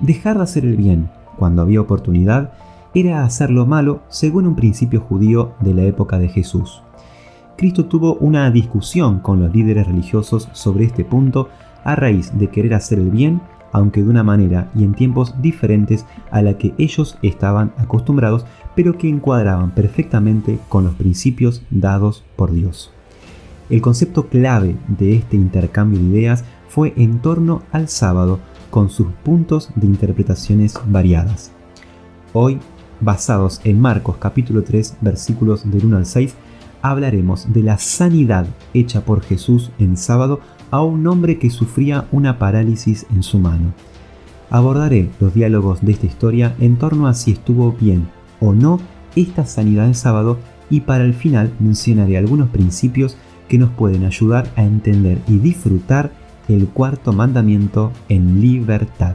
Dejar de hacer el bien cuando había oportunidad era hacer lo malo según un principio judío de la época de Jesús. Cristo tuvo una discusión con los líderes religiosos sobre este punto a raíz de querer hacer el bien, aunque de una manera y en tiempos diferentes a la que ellos estaban acostumbrados, pero que encuadraban perfectamente con los principios dados por Dios. El concepto clave de este intercambio de ideas fue en torno al sábado, con sus puntos de interpretaciones variadas. Hoy basados en Marcos capítulo 3 versículos del 1 al 6, hablaremos de la sanidad hecha por Jesús en sábado a un hombre que sufría una parálisis en su mano. Abordaré los diálogos de esta historia en torno a si estuvo bien o no esta sanidad en sábado y para el final mencionaré algunos principios que nos pueden ayudar a entender y disfrutar el cuarto mandamiento en libertad.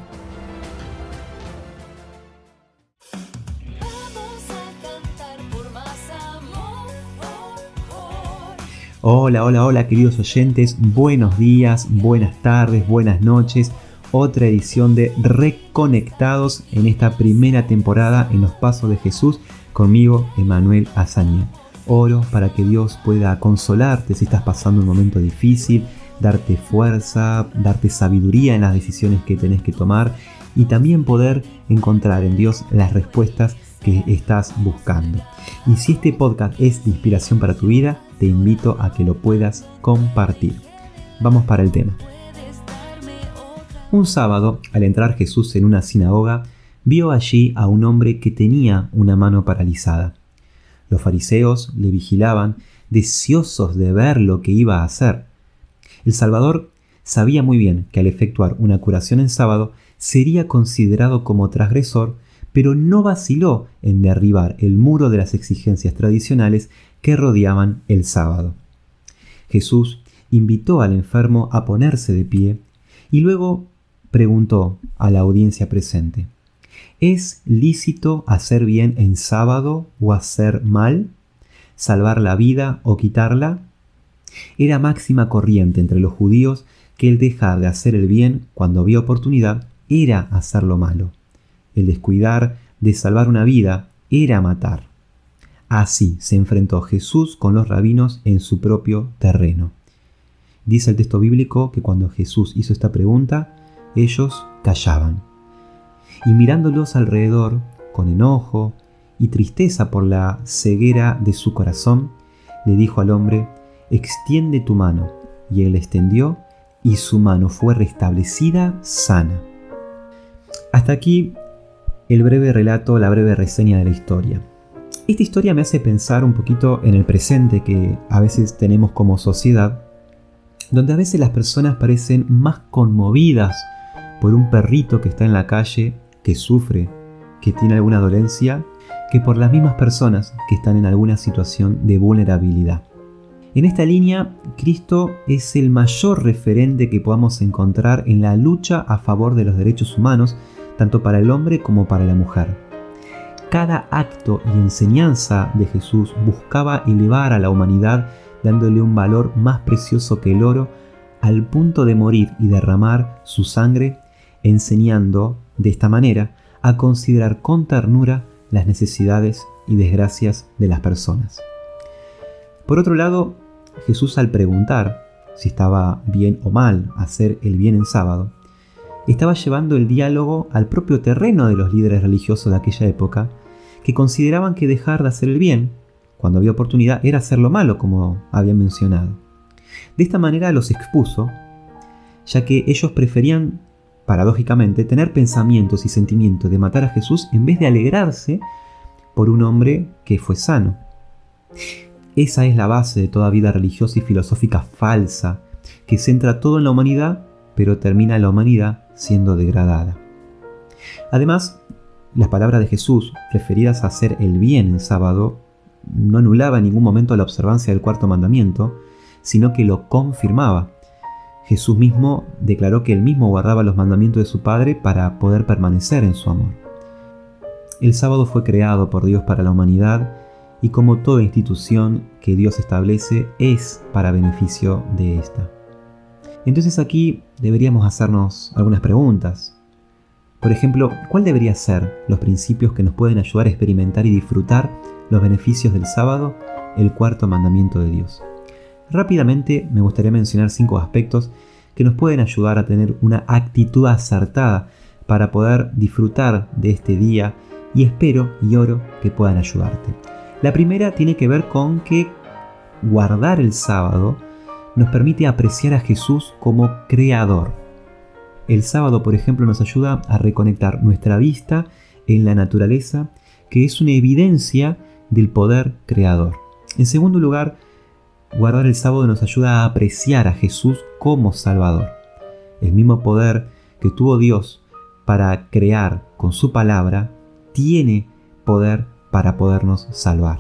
Hola, hola, hola queridos oyentes, buenos días, buenas tardes, buenas noches. Otra edición de Reconectados en esta primera temporada en los pasos de Jesús conmigo, Emanuel Azaña. Oro para que Dios pueda consolarte si estás pasando un momento difícil, darte fuerza, darte sabiduría en las decisiones que tenés que tomar y también poder encontrar en Dios las respuestas que estás buscando. Y si este podcast es de inspiración para tu vida, te invito a que lo puedas compartir. Vamos para el tema. Un sábado, al entrar Jesús en una sinagoga, vio allí a un hombre que tenía una mano paralizada. Los fariseos le vigilaban, deseosos de ver lo que iba a hacer. El Salvador sabía muy bien que al efectuar una curación en sábado sería considerado como transgresor, pero no vaciló en derribar el muro de las exigencias tradicionales que rodeaban el sábado. Jesús invitó al enfermo a ponerse de pie y luego preguntó a la audiencia presente, ¿es lícito hacer bien en sábado o hacer mal? ¿Salvar la vida o quitarla? Era máxima corriente entre los judíos que el dejar de hacer el bien cuando había oportunidad era hacer lo malo. El descuidar de salvar una vida era matar. Así se enfrentó Jesús con los rabinos en su propio terreno. Dice el texto bíblico que cuando Jesús hizo esta pregunta, ellos callaban. Y mirándolos alrededor, con enojo y tristeza por la ceguera de su corazón, le dijo al hombre, extiende tu mano. Y él extendió y su mano fue restablecida sana. Hasta aquí el breve relato, la breve reseña de la historia. Esta historia me hace pensar un poquito en el presente que a veces tenemos como sociedad, donde a veces las personas parecen más conmovidas por un perrito que está en la calle, que sufre, que tiene alguna dolencia, que por las mismas personas que están en alguna situación de vulnerabilidad. En esta línea, Cristo es el mayor referente que podamos encontrar en la lucha a favor de los derechos humanos, tanto para el hombre como para la mujer cada acto y enseñanza de Jesús buscaba elevar a la humanidad dándole un valor más precioso que el oro al punto de morir y derramar su sangre, enseñando de esta manera a considerar con ternura las necesidades y desgracias de las personas. Por otro lado, Jesús al preguntar si estaba bien o mal hacer el bien en sábado, estaba llevando el diálogo al propio terreno de los líderes religiosos de aquella época, que consideraban que dejar de hacer el bien, cuando había oportunidad, era hacer lo malo, como había mencionado. De esta manera los expuso, ya que ellos preferían, paradójicamente, tener pensamientos y sentimientos de matar a Jesús en vez de alegrarse por un hombre que fue sano. Esa es la base de toda vida religiosa y filosófica falsa, que centra todo en la humanidad, pero termina la humanidad siendo degradada. Además, las palabras de Jesús, referidas a hacer el bien en sábado, no anulaba en ningún momento la observancia del cuarto mandamiento, sino que lo confirmaba. Jesús mismo declaró que él mismo guardaba los mandamientos de su Padre para poder permanecer en su amor. El sábado fue creado por Dios para la humanidad y como toda institución que Dios establece es para beneficio de ésta. Entonces aquí deberíamos hacernos algunas preguntas. Por ejemplo, ¿cuál debería ser los principios que nos pueden ayudar a experimentar y disfrutar los beneficios del sábado? El cuarto mandamiento de Dios. Rápidamente me gustaría mencionar cinco aspectos que nos pueden ayudar a tener una actitud acertada para poder disfrutar de este día y espero y oro que puedan ayudarte. La primera tiene que ver con que guardar el sábado nos permite apreciar a Jesús como creador. El sábado, por ejemplo, nos ayuda a reconectar nuestra vista en la naturaleza, que es una evidencia del poder creador. En segundo lugar, guardar el sábado nos ayuda a apreciar a Jesús como Salvador. El mismo poder que tuvo Dios para crear con su palabra, tiene poder para podernos salvar.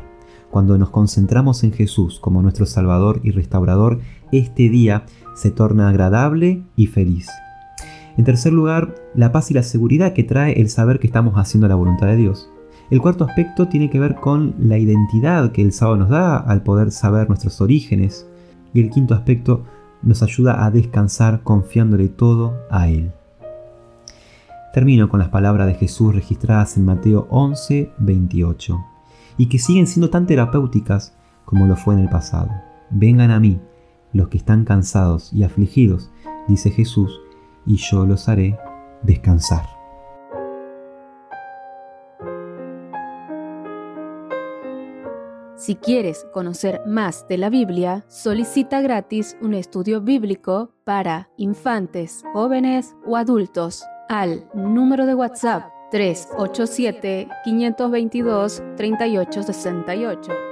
Cuando nos concentramos en Jesús como nuestro Salvador y Restaurador, este día se torna agradable y feliz. En tercer lugar, la paz y la seguridad que trae el saber que estamos haciendo la voluntad de Dios. El cuarto aspecto tiene que ver con la identidad que el sábado nos da al poder saber nuestros orígenes. Y el quinto aspecto nos ayuda a descansar confiándole todo a Él. Termino con las palabras de Jesús registradas en Mateo 11, 28, y que siguen siendo tan terapéuticas como lo fue en el pasado. Vengan a mí, los que están cansados y afligidos, dice Jesús, y yo los haré descansar. Si quieres conocer más de la Biblia, solicita gratis un estudio bíblico para infantes, jóvenes o adultos al número de WhatsApp 387 522 3868.